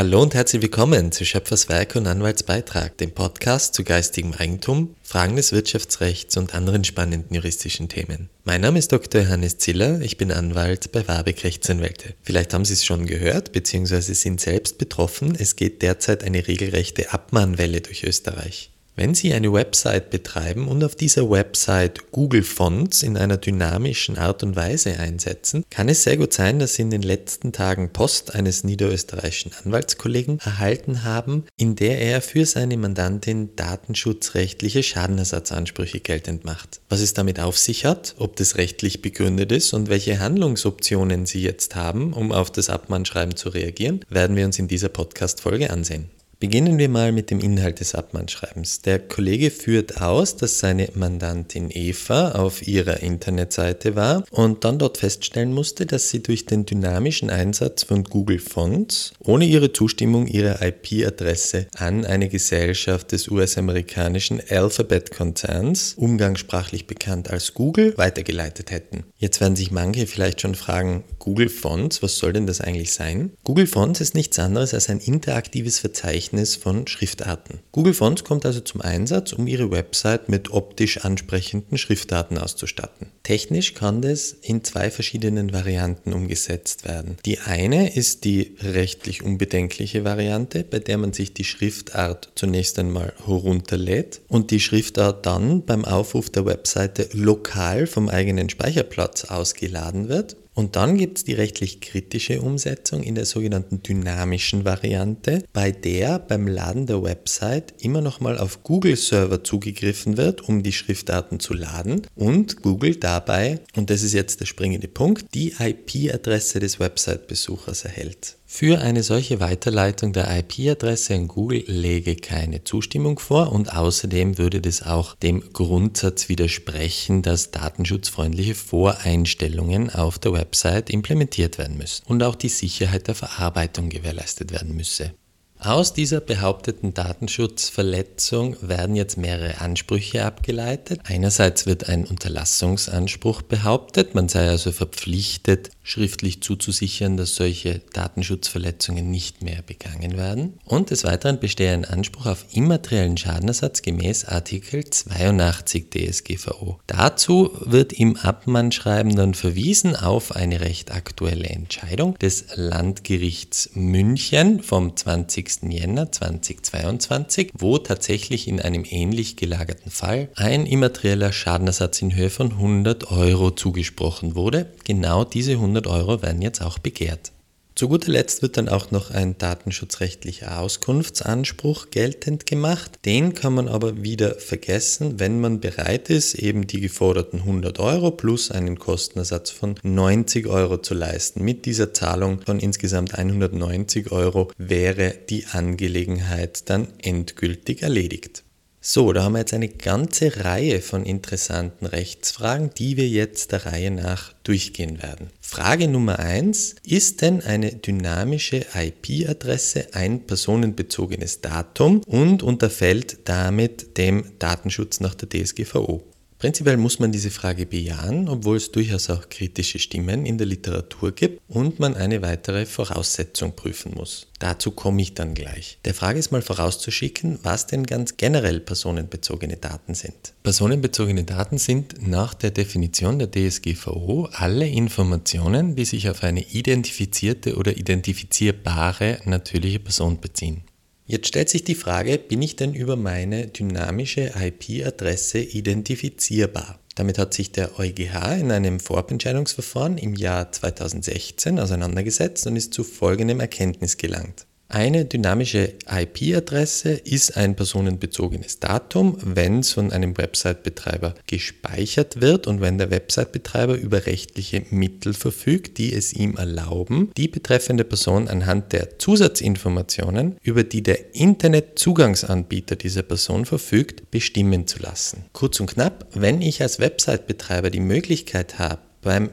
Hallo und herzlich willkommen zu Schöpfers Werk und Anwaltsbeitrag, dem Podcast zu geistigem Eigentum, Fragen des Wirtschaftsrechts und anderen spannenden juristischen Themen. Mein Name ist Dr. Johannes Ziller, ich bin Anwalt bei Warbeck Rechtsanwälte. Vielleicht haben Sie es schon gehört, beziehungsweise sind selbst betroffen, es geht derzeit eine regelrechte Abmahnwelle durch Österreich. Wenn Sie eine Website betreiben und auf dieser Website Google Fonts in einer dynamischen Art und Weise einsetzen, kann es sehr gut sein, dass Sie in den letzten Tagen Post eines niederösterreichischen Anwaltskollegen erhalten haben, in der er für seine Mandantin datenschutzrechtliche Schadenersatzansprüche geltend macht. Was es damit auf sich hat, ob das rechtlich begründet ist und welche Handlungsoptionen Sie jetzt haben, um auf das Abmahnschreiben zu reagieren, werden wir uns in dieser Podcast-Folge ansehen. Beginnen wir mal mit dem Inhalt des Abmahnschreibens. Der Kollege führt aus, dass seine Mandantin Eva auf ihrer Internetseite war und dann dort feststellen musste, dass sie durch den dynamischen Einsatz von Google Fonts ohne ihre Zustimmung ihre IP-Adresse an eine Gesellschaft des US-amerikanischen Alphabet-Konzerns, umgangssprachlich bekannt als Google, weitergeleitet hätten. Jetzt werden sich manche vielleicht schon fragen, Google Fonts, was soll denn das eigentlich sein? Google Fonts ist nichts anderes als ein interaktives Verzeichnis Verzeichnis von Schriftarten. Google Fonts kommt also zum Einsatz, um Ihre Website mit optisch ansprechenden Schriftarten auszustatten. Technisch kann das in zwei verschiedenen Varianten umgesetzt werden. Die eine ist die rechtlich unbedenkliche Variante, bei der man sich die Schriftart zunächst einmal herunterlädt und die Schriftart dann beim Aufruf der Webseite lokal vom eigenen Speicherplatz ausgeladen wird und dann gibt es die rechtlich kritische Umsetzung in der sogenannten dynamischen Variante, bei der beim Laden der Website immer nochmal auf Google-Server zugegriffen wird, um die Schriftdaten zu laden und Google dabei, und das ist jetzt der springende Punkt, die IP-Adresse des Website-Besuchers erhält. Für eine solche Weiterleitung der IP-Adresse an Google lege keine Zustimmung vor und außerdem würde das auch dem Grundsatz widersprechen, dass datenschutzfreundliche Voreinstellungen auf der Website implementiert werden müssen und auch die Sicherheit der Verarbeitung gewährleistet werden müsse. Aus dieser behaupteten Datenschutzverletzung werden jetzt mehrere Ansprüche abgeleitet. Einerseits wird ein Unterlassungsanspruch behauptet, man sei also verpflichtet, schriftlich zuzusichern, dass solche Datenschutzverletzungen nicht mehr begangen werden. Und des Weiteren bestehe ein Anspruch auf immateriellen Schadenersatz gemäß Artikel 82 DSGVO. Dazu wird im Abmannschreiben dann verwiesen auf eine recht aktuelle Entscheidung des Landgerichts München vom 20. Jänner 2022, wo tatsächlich in einem ähnlich gelagerten Fall ein immaterieller Schadenersatz in Höhe von 100 Euro zugesprochen wurde. Genau diese 100 Euro werden jetzt auch begehrt. Zu guter Letzt wird dann auch noch ein datenschutzrechtlicher Auskunftsanspruch geltend gemacht. Den kann man aber wieder vergessen, wenn man bereit ist, eben die geforderten 100 Euro plus einen Kostenersatz von 90 Euro zu leisten. Mit dieser Zahlung von insgesamt 190 Euro wäre die Angelegenheit dann endgültig erledigt. So, da haben wir jetzt eine ganze Reihe von interessanten Rechtsfragen, die wir jetzt der Reihe nach durchgehen werden. Frage Nummer eins: Ist denn eine dynamische IP-Adresse ein personenbezogenes Datum und unterfällt damit dem Datenschutz nach der DSGVO? Prinzipiell muss man diese Frage bejahen, obwohl es durchaus auch kritische Stimmen in der Literatur gibt und man eine weitere Voraussetzung prüfen muss. Dazu komme ich dann gleich. Der Frage ist mal vorauszuschicken, was denn ganz generell personenbezogene Daten sind. Personenbezogene Daten sind nach der Definition der DSGVO alle Informationen, die sich auf eine identifizierte oder identifizierbare natürliche Person beziehen. Jetzt stellt sich die Frage, bin ich denn über meine dynamische IP-Adresse identifizierbar? Damit hat sich der EuGH in einem Vorabentscheidungsverfahren im Jahr 2016 auseinandergesetzt und ist zu folgendem Erkenntnis gelangt. Eine dynamische IP-Adresse ist ein personenbezogenes Datum, wenn es von einem Website-Betreiber gespeichert wird und wenn der Website-Betreiber über rechtliche Mittel verfügt, die es ihm erlauben, die betreffende Person anhand der Zusatzinformationen, über die der Internetzugangsanbieter dieser Person verfügt, bestimmen zu lassen. Kurz und knapp, wenn ich als Website-Betreiber die Möglichkeit habe, beim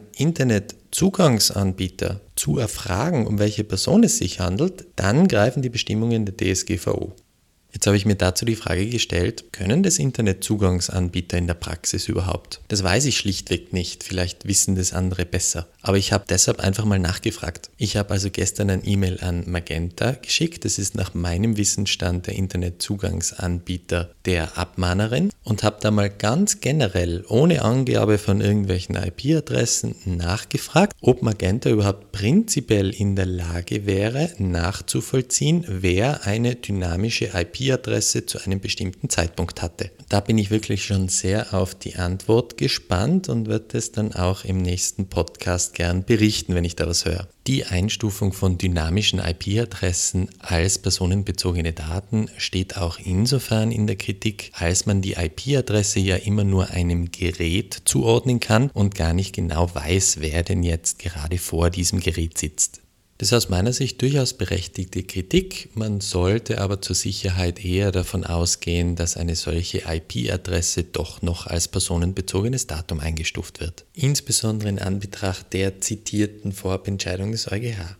Internetzugangsanbieter zu erfragen, um welche Person es sich handelt, dann greifen die Bestimmungen der DSGVO. Jetzt habe ich mir dazu die Frage gestellt, können das Internetzugangsanbieter in der Praxis überhaupt? Das weiß ich schlichtweg nicht, vielleicht wissen das andere besser. Aber ich habe deshalb einfach mal nachgefragt. Ich habe also gestern ein E-Mail an Magenta geschickt, das ist nach meinem Wissensstand der Internetzugangsanbieter der Abmahnerin und habe da mal ganz generell, ohne Angabe von irgendwelchen IP-Adressen, nachgefragt, ob Magenta überhaupt prinzipiell in der Lage wäre, nachzuvollziehen, wer eine dynamische IP IP-Adresse zu einem bestimmten Zeitpunkt hatte. Da bin ich wirklich schon sehr auf die Antwort gespannt und werde es dann auch im nächsten Podcast gern berichten, wenn ich da was höre. Die Einstufung von dynamischen IP-Adressen als personenbezogene Daten steht auch insofern in der Kritik, als man die IP-Adresse ja immer nur einem Gerät zuordnen kann und gar nicht genau weiß, wer denn jetzt gerade vor diesem Gerät sitzt. Das ist aus meiner Sicht durchaus berechtigte Kritik. Man sollte aber zur Sicherheit eher davon ausgehen, dass eine solche IP-Adresse doch noch als personenbezogenes Datum eingestuft wird. Insbesondere in Anbetracht der zitierten Vorabentscheidung des EuGH.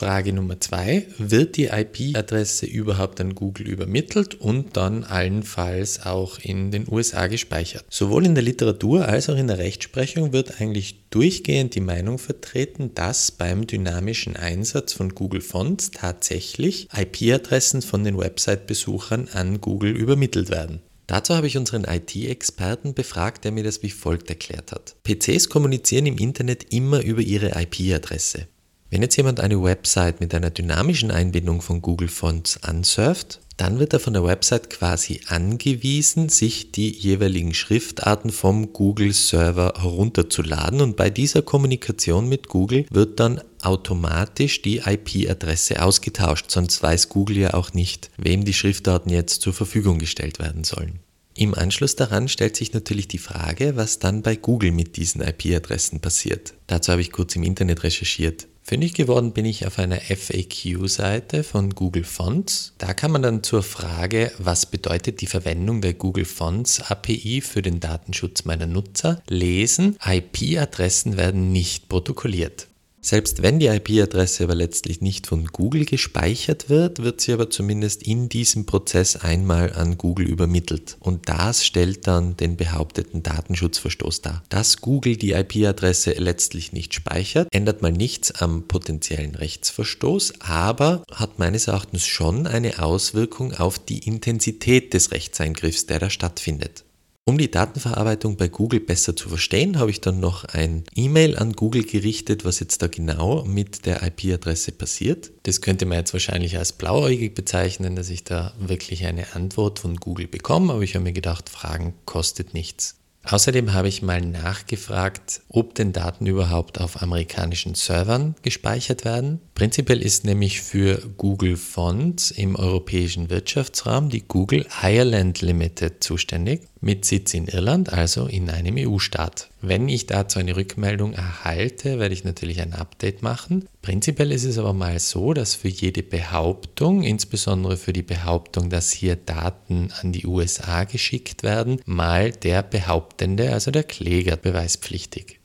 Frage Nummer zwei, wird die IP-Adresse überhaupt an Google übermittelt und dann allenfalls auch in den USA gespeichert? Sowohl in der Literatur als auch in der Rechtsprechung wird eigentlich durchgehend die Meinung vertreten, dass beim dynamischen Einsatz von Google Fonts tatsächlich IP-Adressen von den Website-Besuchern an Google übermittelt werden. Dazu habe ich unseren IT-Experten befragt, der mir das wie folgt erklärt hat. PCs kommunizieren im Internet immer über ihre IP-Adresse. Wenn jetzt jemand eine Website mit einer dynamischen Einbindung von Google Fonts ansurft, dann wird er von der Website quasi angewiesen, sich die jeweiligen Schriftarten vom Google Server herunterzuladen und bei dieser Kommunikation mit Google wird dann automatisch die IP-Adresse ausgetauscht, sonst weiß Google ja auch nicht, wem die Schriftarten jetzt zur Verfügung gestellt werden sollen. Im Anschluss daran stellt sich natürlich die Frage, was dann bei Google mit diesen IP-Adressen passiert. Dazu habe ich kurz im Internet recherchiert. Fündig geworden bin ich auf einer FAQ-Seite von Google Fonts. Da kann man dann zur Frage, was bedeutet die Verwendung der Google Fonts API für den Datenschutz meiner Nutzer, lesen, IP-Adressen werden nicht protokolliert. Selbst wenn die IP-Adresse aber letztlich nicht von Google gespeichert wird, wird sie aber zumindest in diesem Prozess einmal an Google übermittelt. Und das stellt dann den behaupteten Datenschutzverstoß dar. Dass Google die IP-Adresse letztlich nicht speichert, ändert mal nichts am potenziellen Rechtsverstoß, aber hat meines Erachtens schon eine Auswirkung auf die Intensität des Rechtseingriffs, der da stattfindet. Um die Datenverarbeitung bei Google besser zu verstehen, habe ich dann noch ein E-Mail an Google gerichtet, was jetzt da genau mit der IP-Adresse passiert. Das könnte man jetzt wahrscheinlich als blauäugig bezeichnen, dass ich da wirklich eine Antwort von Google bekomme, aber ich habe mir gedacht, Fragen kostet nichts. Außerdem habe ich mal nachgefragt, ob denn Daten überhaupt auf amerikanischen Servern gespeichert werden. Prinzipiell ist nämlich für Google Fonts im europäischen Wirtschaftsraum die Google Ireland Limited zuständig mit Sitz in Irland, also in einem EU-Staat. Wenn ich dazu eine Rückmeldung erhalte, werde ich natürlich ein Update machen. Prinzipiell ist es aber mal so, dass für jede Behauptung, insbesondere für die Behauptung, dass hier Daten an die USA geschickt werden, mal der Behauptende, also der Kläger, beweispflichtig.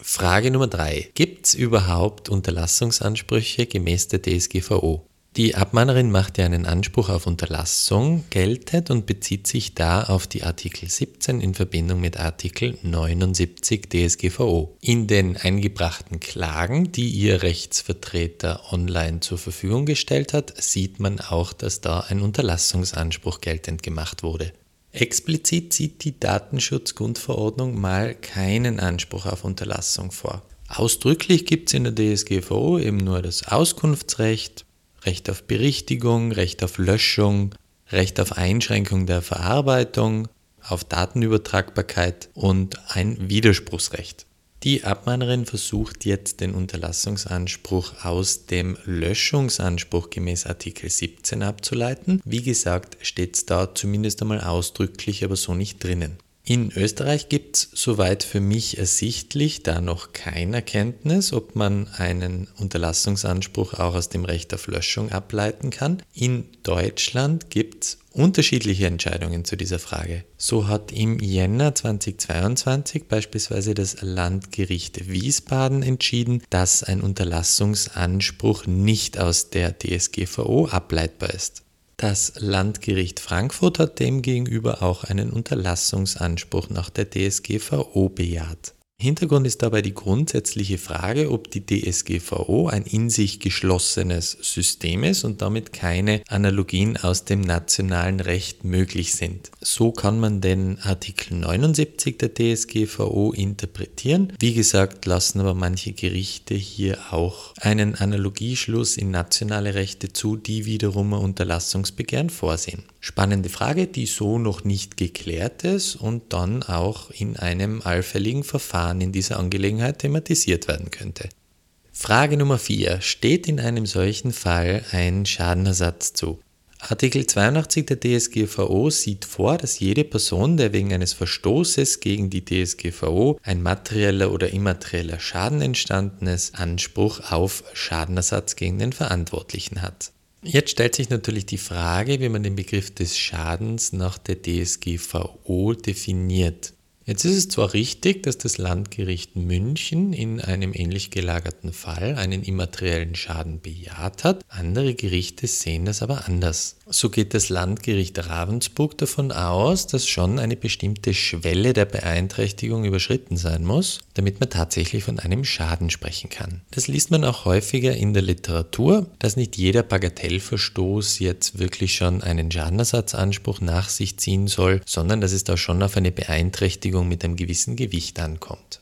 Frage Nummer drei: Gibt es überhaupt Unterlassungsansprüche gemäß der DSGVO? Die Abmahnerin macht ja einen Anspruch auf Unterlassung geltend und bezieht sich da auf die Artikel 17 in Verbindung mit Artikel 79 DSGVO. In den eingebrachten Klagen, die ihr Rechtsvertreter online zur Verfügung gestellt hat, sieht man auch, dass da ein Unterlassungsanspruch geltend gemacht wurde. Explizit sieht die Datenschutzgrundverordnung mal keinen Anspruch auf Unterlassung vor. Ausdrücklich gibt es in der DSGVO eben nur das Auskunftsrecht, Recht auf Berichtigung, Recht auf Löschung, Recht auf Einschränkung der Verarbeitung, auf Datenübertragbarkeit und ein Widerspruchsrecht. Die Abmahnerin versucht jetzt den Unterlassungsanspruch aus dem Löschungsanspruch gemäß Artikel 17 abzuleiten. Wie gesagt, steht es da zumindest einmal ausdrücklich, aber so nicht drinnen. In Österreich gibt es, soweit für mich ersichtlich, da noch keine Erkenntnis, ob man einen Unterlassungsanspruch auch aus dem Recht auf Löschung ableiten kann. In Deutschland gibt es unterschiedliche Entscheidungen zu dieser Frage. So hat im Jänner 2022 beispielsweise das Landgericht Wiesbaden entschieden, dass ein Unterlassungsanspruch nicht aus der DSGVO ableitbar ist. Das Landgericht Frankfurt hat demgegenüber auch einen Unterlassungsanspruch nach der DSGVO bejaht. Hintergrund ist dabei die grundsätzliche Frage, ob die DSGVO ein in sich geschlossenes System ist und damit keine Analogien aus dem nationalen Recht möglich sind. So kann man den Artikel 79 der DSGVO interpretieren. Wie gesagt, lassen aber manche Gerichte hier auch einen Analogieschluss in nationale Rechte zu, die wiederum ein Unterlassungsbegehren vorsehen. Spannende Frage, die so noch nicht geklärt ist und dann auch in einem allfälligen Verfahren in dieser Angelegenheit thematisiert werden könnte. Frage Nummer 4. Steht in einem solchen Fall ein Schadenersatz zu? Artikel 82 der DSGVO sieht vor, dass jede Person, der wegen eines Verstoßes gegen die DSGVO ein materieller oder immaterieller Schaden entstanden ist, Anspruch auf Schadenersatz gegen den Verantwortlichen hat. Jetzt stellt sich natürlich die Frage, wie man den Begriff des Schadens nach der DSGVO definiert. Jetzt ist es zwar richtig, dass das Landgericht München in einem ähnlich gelagerten Fall einen immateriellen Schaden bejaht hat, andere Gerichte sehen das aber anders. So geht das Landgericht Ravensburg davon aus, dass schon eine bestimmte Schwelle der Beeinträchtigung überschritten sein muss, damit man tatsächlich von einem Schaden sprechen kann. Das liest man auch häufiger in der Literatur, dass nicht jeder Bagatellverstoß jetzt wirklich schon einen Schadenersatzanspruch nach sich ziehen soll, sondern dass es da schon auf eine Beeinträchtigung mit einem gewissen Gewicht ankommt.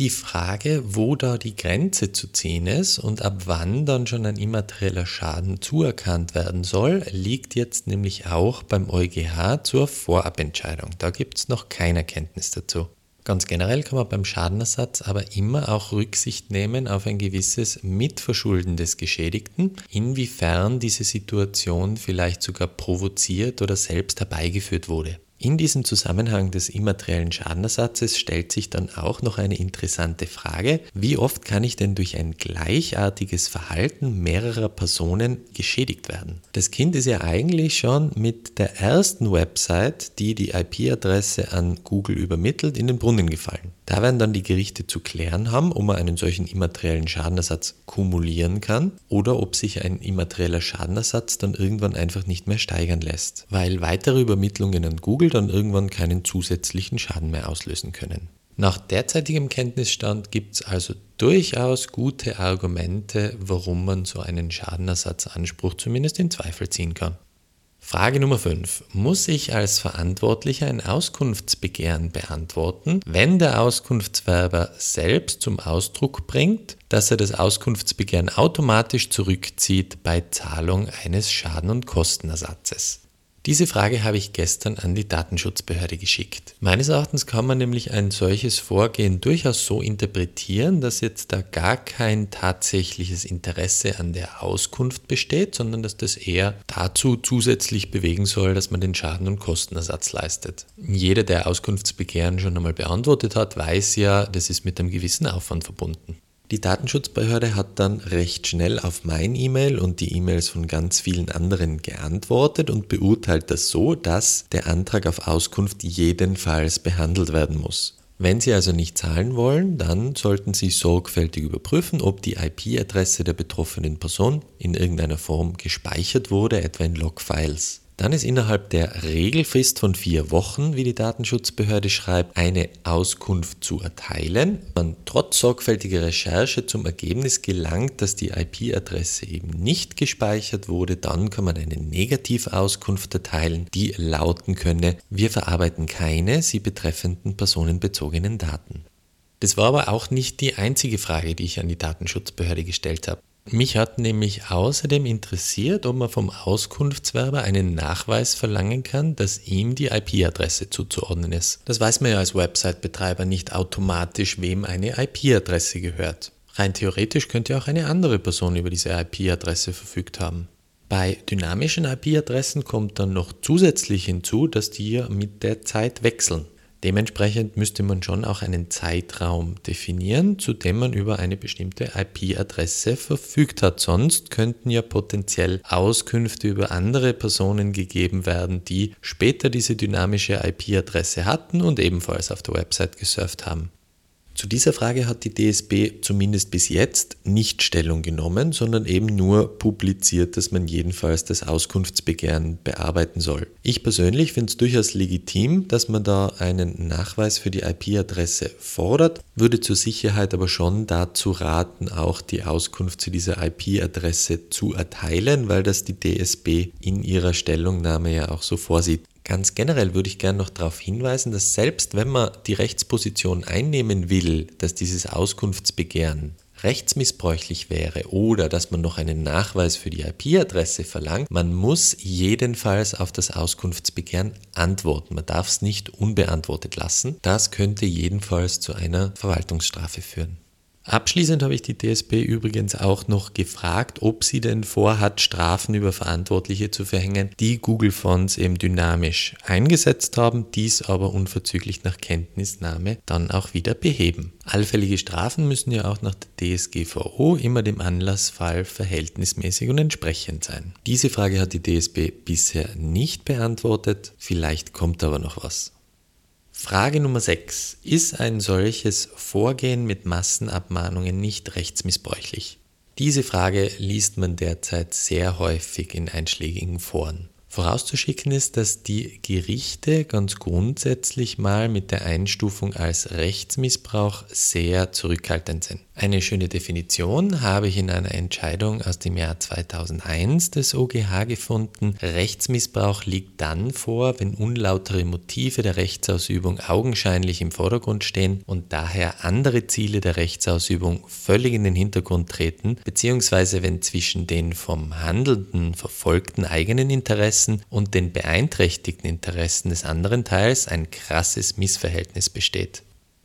Die Frage, wo da die Grenze zu ziehen ist und ab wann dann schon ein immaterieller Schaden zuerkannt werden soll, liegt jetzt nämlich auch beim EuGH zur Vorabentscheidung. Da gibt es noch keine Erkenntnis dazu. Ganz generell kann man beim Schadenersatz aber immer auch Rücksicht nehmen auf ein gewisses Mitverschulden des Geschädigten, inwiefern diese Situation vielleicht sogar provoziert oder selbst herbeigeführt wurde. In diesem Zusammenhang des immateriellen Schadenersatzes stellt sich dann auch noch eine interessante Frage, wie oft kann ich denn durch ein gleichartiges Verhalten mehrerer Personen geschädigt werden? Das Kind ist ja eigentlich schon mit der ersten Website, die die IP-Adresse an Google übermittelt, in den Brunnen gefallen. Da werden dann die Gerichte zu klären haben, ob man einen solchen immateriellen Schadenersatz kumulieren kann oder ob sich ein immaterieller Schadenersatz dann irgendwann einfach nicht mehr steigern lässt, weil weitere Übermittlungen an Google dann irgendwann keinen zusätzlichen Schaden mehr auslösen können. Nach derzeitigem Kenntnisstand gibt es also durchaus gute Argumente, warum man so einen Schadenersatzanspruch zumindest in Zweifel ziehen kann. Frage Nummer 5. Muss ich als Verantwortlicher ein Auskunftsbegehren beantworten, wenn der Auskunftswerber selbst zum Ausdruck bringt, dass er das Auskunftsbegehren automatisch zurückzieht bei Zahlung eines Schaden- und Kostenersatzes? Diese Frage habe ich gestern an die Datenschutzbehörde geschickt. Meines Erachtens kann man nämlich ein solches Vorgehen durchaus so interpretieren, dass jetzt da gar kein tatsächliches Interesse an der Auskunft besteht, sondern dass das eher dazu zusätzlich bewegen soll, dass man den Schaden- und Kostenersatz leistet. Jeder, der Auskunftsbegehren schon einmal beantwortet hat, weiß ja, das ist mit einem gewissen Aufwand verbunden. Die Datenschutzbehörde hat dann recht schnell auf mein E-Mail und die E-Mails von ganz vielen anderen geantwortet und beurteilt das so, dass der Antrag auf Auskunft jedenfalls behandelt werden muss. Wenn Sie also nicht zahlen wollen, dann sollten Sie sorgfältig überprüfen, ob die IP-Adresse der betroffenen Person in irgendeiner Form gespeichert wurde, etwa in Logfiles. Dann ist innerhalb der Regelfrist von vier Wochen, wie die Datenschutzbehörde schreibt, eine Auskunft zu erteilen. Man trotz sorgfältiger Recherche zum Ergebnis gelangt, dass die IP-Adresse eben nicht gespeichert wurde, dann kann man eine Negativauskunft erteilen, die lauten könne, wir verarbeiten keine sie betreffenden personenbezogenen Daten. Das war aber auch nicht die einzige Frage, die ich an die Datenschutzbehörde gestellt habe. Mich hat nämlich außerdem interessiert, ob man vom Auskunftswerber einen Nachweis verlangen kann, dass ihm die IP-Adresse zuzuordnen ist. Das weiß man ja als Website-Betreiber nicht automatisch, wem eine IP-Adresse gehört. Rein theoretisch könnte auch eine andere Person über diese IP-Adresse verfügt haben. Bei dynamischen IP-Adressen kommt dann noch zusätzlich hinzu, dass die mit der Zeit wechseln. Dementsprechend müsste man schon auch einen Zeitraum definieren, zu dem man über eine bestimmte IP-Adresse verfügt hat. Sonst könnten ja potenziell Auskünfte über andere Personen gegeben werden, die später diese dynamische IP-Adresse hatten und ebenfalls auf der Website gesurft haben. Zu dieser Frage hat die DSB zumindest bis jetzt nicht Stellung genommen, sondern eben nur publiziert, dass man jedenfalls das Auskunftsbegehren bearbeiten soll. Ich persönlich finde es durchaus legitim, dass man da einen Nachweis für die IP-Adresse fordert, würde zur Sicherheit aber schon dazu raten, auch die Auskunft zu dieser IP-Adresse zu erteilen, weil das die DSB in ihrer Stellungnahme ja auch so vorsieht. Ganz generell würde ich gerne noch darauf hinweisen, dass selbst wenn man die Rechtsposition einnehmen will, dass dieses Auskunftsbegehren rechtsmissbräuchlich wäre oder dass man noch einen Nachweis für die IP-Adresse verlangt, man muss jedenfalls auf das Auskunftsbegehren antworten. Man darf es nicht unbeantwortet lassen. Das könnte jedenfalls zu einer Verwaltungsstrafe führen. Abschließend habe ich die DSB übrigens auch noch gefragt, ob sie denn vorhat, Strafen über Verantwortliche zu verhängen, die Google Fonts eben dynamisch eingesetzt haben, dies aber unverzüglich nach Kenntnisnahme dann auch wieder beheben. Allfällige Strafen müssen ja auch nach der DSGVO immer dem Anlassfall verhältnismäßig und entsprechend sein. Diese Frage hat die DSB bisher nicht beantwortet, vielleicht kommt aber noch was. Frage Nummer 6. Ist ein solches Vorgehen mit Massenabmahnungen nicht rechtsmissbräuchlich? Diese Frage liest man derzeit sehr häufig in einschlägigen Foren. Vorauszuschicken ist, dass die Gerichte ganz grundsätzlich mal mit der Einstufung als Rechtsmissbrauch sehr zurückhaltend sind. Eine schöne Definition habe ich in einer Entscheidung aus dem Jahr 2001 des OGH gefunden. Rechtsmissbrauch liegt dann vor, wenn unlautere Motive der Rechtsausübung augenscheinlich im Vordergrund stehen und daher andere Ziele der Rechtsausübung völlig in den Hintergrund treten, beziehungsweise wenn zwischen den vom Handelnden verfolgten eigenen Interessen und den beeinträchtigten Interessen des anderen Teils ein krasses Missverhältnis besteht.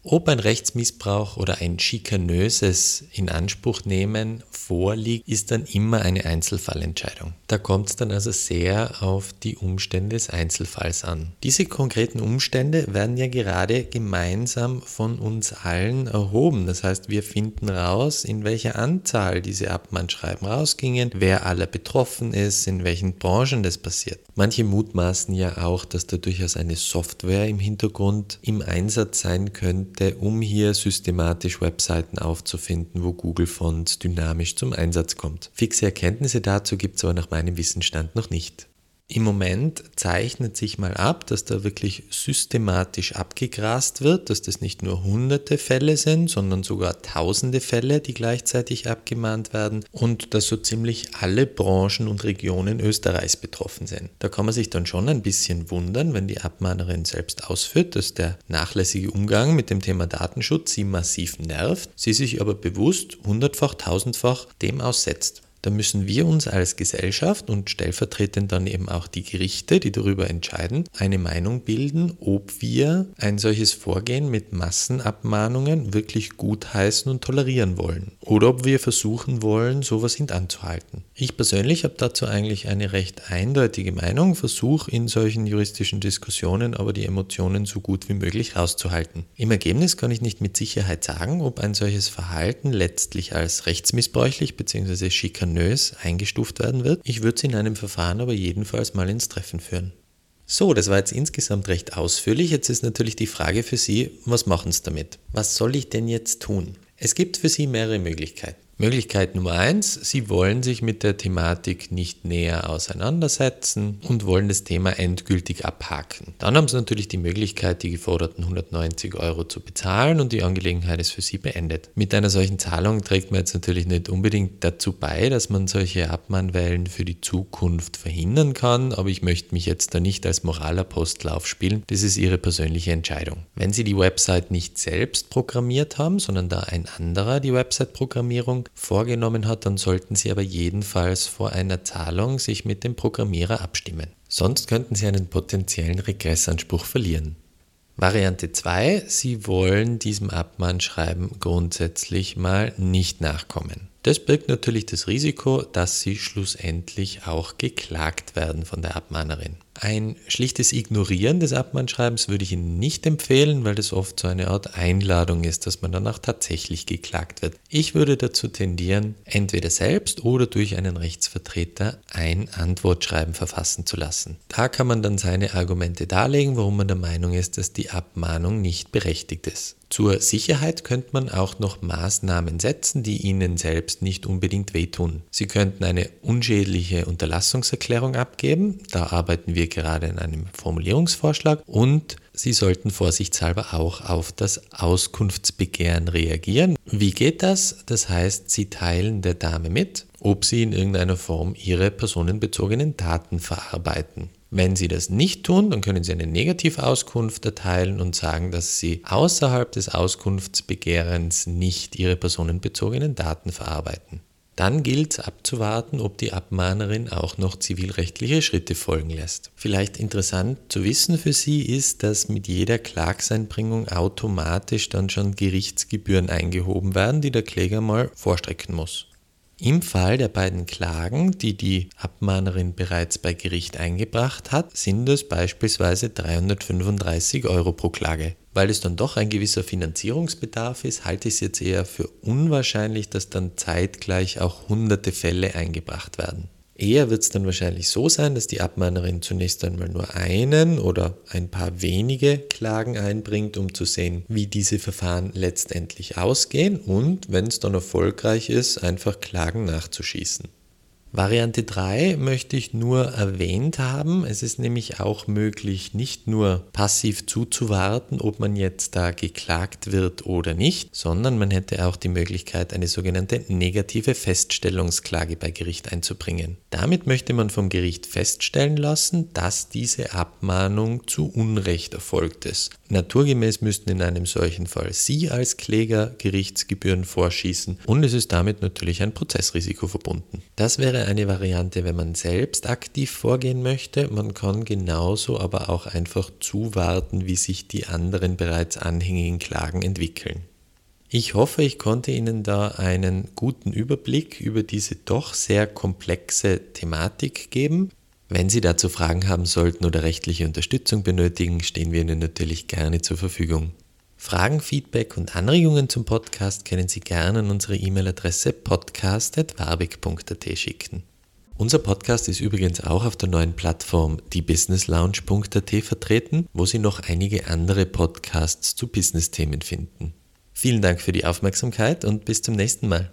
Ob ein Rechtsmissbrauch oder ein schikanöses Inanspruchnehmen vorliegt, ist dann immer eine Einzelfallentscheidung. Da kommt es dann also sehr auf die Umstände des Einzelfalls an. Diese konkreten Umstände werden ja gerade gemeinsam von uns allen erhoben. Das heißt, wir finden raus, in welcher Anzahl diese Abmahnschreiben rausgingen, wer aller betroffen ist, in welchen Branchen das passiert. Manche mutmaßen ja auch, dass da durchaus eine Software im Hintergrund im Einsatz sein könnte, um hier systematisch Webseiten aufzufinden, wo Google Fonts dynamisch zum Einsatz kommt. Fixe Erkenntnisse dazu gibt es aber nach meinem Wissensstand noch nicht. Im Moment zeichnet sich mal ab, dass da wirklich systematisch abgegrast wird, dass das nicht nur hunderte Fälle sind, sondern sogar tausende Fälle, die gleichzeitig abgemahnt werden und dass so ziemlich alle Branchen und Regionen Österreichs betroffen sind. Da kann man sich dann schon ein bisschen wundern, wenn die Abmahnerin selbst ausführt, dass der nachlässige Umgang mit dem Thema Datenschutz sie massiv nervt, sie sich aber bewusst hundertfach, tausendfach dem aussetzt. Da müssen wir uns als Gesellschaft und stellvertretend dann eben auch die Gerichte, die darüber entscheiden, eine Meinung bilden, ob wir ein solches Vorgehen mit Massenabmahnungen wirklich gutheißen und tolerieren wollen oder ob wir versuchen wollen, sowas hintanzuhalten. Ich persönlich habe dazu eigentlich eine recht eindeutige Meinung, versuche in solchen juristischen Diskussionen aber die Emotionen so gut wie möglich rauszuhalten. Im Ergebnis kann ich nicht mit Sicherheit sagen, ob ein solches Verhalten letztlich als rechtsmissbräuchlich bzw. schikanös skandalös eingestuft werden wird. Ich würde sie in einem Verfahren aber jedenfalls mal ins Treffen führen. So, das war jetzt insgesamt recht ausführlich. Jetzt ist natürlich die Frage für Sie, was machen Sie damit? Was soll ich denn jetzt tun? Es gibt für Sie mehrere Möglichkeiten. Möglichkeit Nummer eins, Sie wollen sich mit der Thematik nicht näher auseinandersetzen und wollen das Thema endgültig abhaken. Dann haben Sie natürlich die Möglichkeit, die geforderten 190 Euro zu bezahlen und die Angelegenheit ist für Sie beendet. Mit einer solchen Zahlung trägt man jetzt natürlich nicht unbedingt dazu bei, dass man solche Abmahnwellen für die Zukunft verhindern kann, aber ich möchte mich jetzt da nicht als Moralapostel aufspielen. Das ist Ihre persönliche Entscheidung. Wenn Sie die Website nicht selbst programmiert haben, sondern da ein anderer die Website-Programmierung vorgenommen hat, dann sollten Sie aber jedenfalls vor einer Zahlung sich mit dem Programmierer abstimmen. Sonst könnten Sie einen potenziellen Regressanspruch verlieren. Variante 2, Sie wollen diesem Abmahnschreiben grundsätzlich mal nicht nachkommen. Das birgt natürlich das Risiko, dass Sie schlussendlich auch geklagt werden von der Abmahnerin. Ein schlichtes Ignorieren des Abmahnschreibens würde ich Ihnen nicht empfehlen, weil das oft so eine Art Einladung ist, dass man danach tatsächlich geklagt wird. Ich würde dazu tendieren, entweder selbst oder durch einen Rechtsvertreter ein Antwortschreiben verfassen zu lassen. Da kann man dann seine Argumente darlegen, warum man der Meinung ist, dass die Abmahnung nicht berechtigt ist. Zur Sicherheit könnte man auch noch Maßnahmen setzen, die Ihnen selbst nicht unbedingt wehtun. Sie könnten eine unschädliche Unterlassungserklärung abgeben, da arbeiten wir gerade an einem Formulierungsvorschlag und Sie sollten vorsichtshalber auch auf das Auskunftsbegehren reagieren. Wie geht das? Das heißt, Sie teilen der Dame mit, ob Sie in irgendeiner Form Ihre personenbezogenen Daten verarbeiten. Wenn Sie das nicht tun, dann können Sie eine Negativauskunft erteilen und sagen, dass Sie außerhalb des Auskunftsbegehrens nicht Ihre personenbezogenen Daten verarbeiten. Dann gilt abzuwarten, ob die Abmahnerin auch noch zivilrechtliche Schritte folgen lässt. Vielleicht interessant zu wissen für Sie ist, dass mit jeder Klagseinbringung automatisch dann schon Gerichtsgebühren eingehoben werden, die der Kläger mal vorstrecken muss. Im Fall der beiden Klagen, die die Abmahnerin bereits bei Gericht eingebracht hat, sind es beispielsweise 335 Euro pro Klage. Weil es dann doch ein gewisser Finanzierungsbedarf ist, halte ich es jetzt eher für unwahrscheinlich, dass dann zeitgleich auch hunderte Fälle eingebracht werden. Eher wird es dann wahrscheinlich so sein, dass die Abmahnerin zunächst einmal nur einen oder ein paar wenige Klagen einbringt, um zu sehen, wie diese Verfahren letztendlich ausgehen und, wenn es dann erfolgreich ist, einfach Klagen nachzuschießen. Variante 3 möchte ich nur erwähnt haben. Es ist nämlich auch möglich, nicht nur passiv zuzuwarten, ob man jetzt da geklagt wird oder nicht, sondern man hätte auch die Möglichkeit, eine sogenannte negative Feststellungsklage bei Gericht einzubringen. Damit möchte man vom Gericht feststellen lassen, dass diese Abmahnung zu Unrecht erfolgt ist. Naturgemäß müssten in einem solchen Fall Sie als Kläger Gerichtsgebühren vorschießen und es ist damit natürlich ein Prozessrisiko verbunden. Das wäre eine Variante, wenn man selbst aktiv vorgehen möchte. Man kann genauso aber auch einfach zuwarten, wie sich die anderen bereits anhängigen Klagen entwickeln. Ich hoffe, ich konnte Ihnen da einen guten Überblick über diese doch sehr komplexe Thematik geben. Wenn Sie dazu Fragen haben sollten oder rechtliche Unterstützung benötigen, stehen wir Ihnen natürlich gerne zur Verfügung. Fragen, Feedback und Anregungen zum Podcast können Sie gerne an unsere E-Mail-Adresse podcast.warbig.at schicken. Unser Podcast ist übrigens auch auf der neuen Plattform diebusinesslounge.at vertreten, wo Sie noch einige andere Podcasts zu Business-Themen finden. Vielen Dank für die Aufmerksamkeit und bis zum nächsten Mal.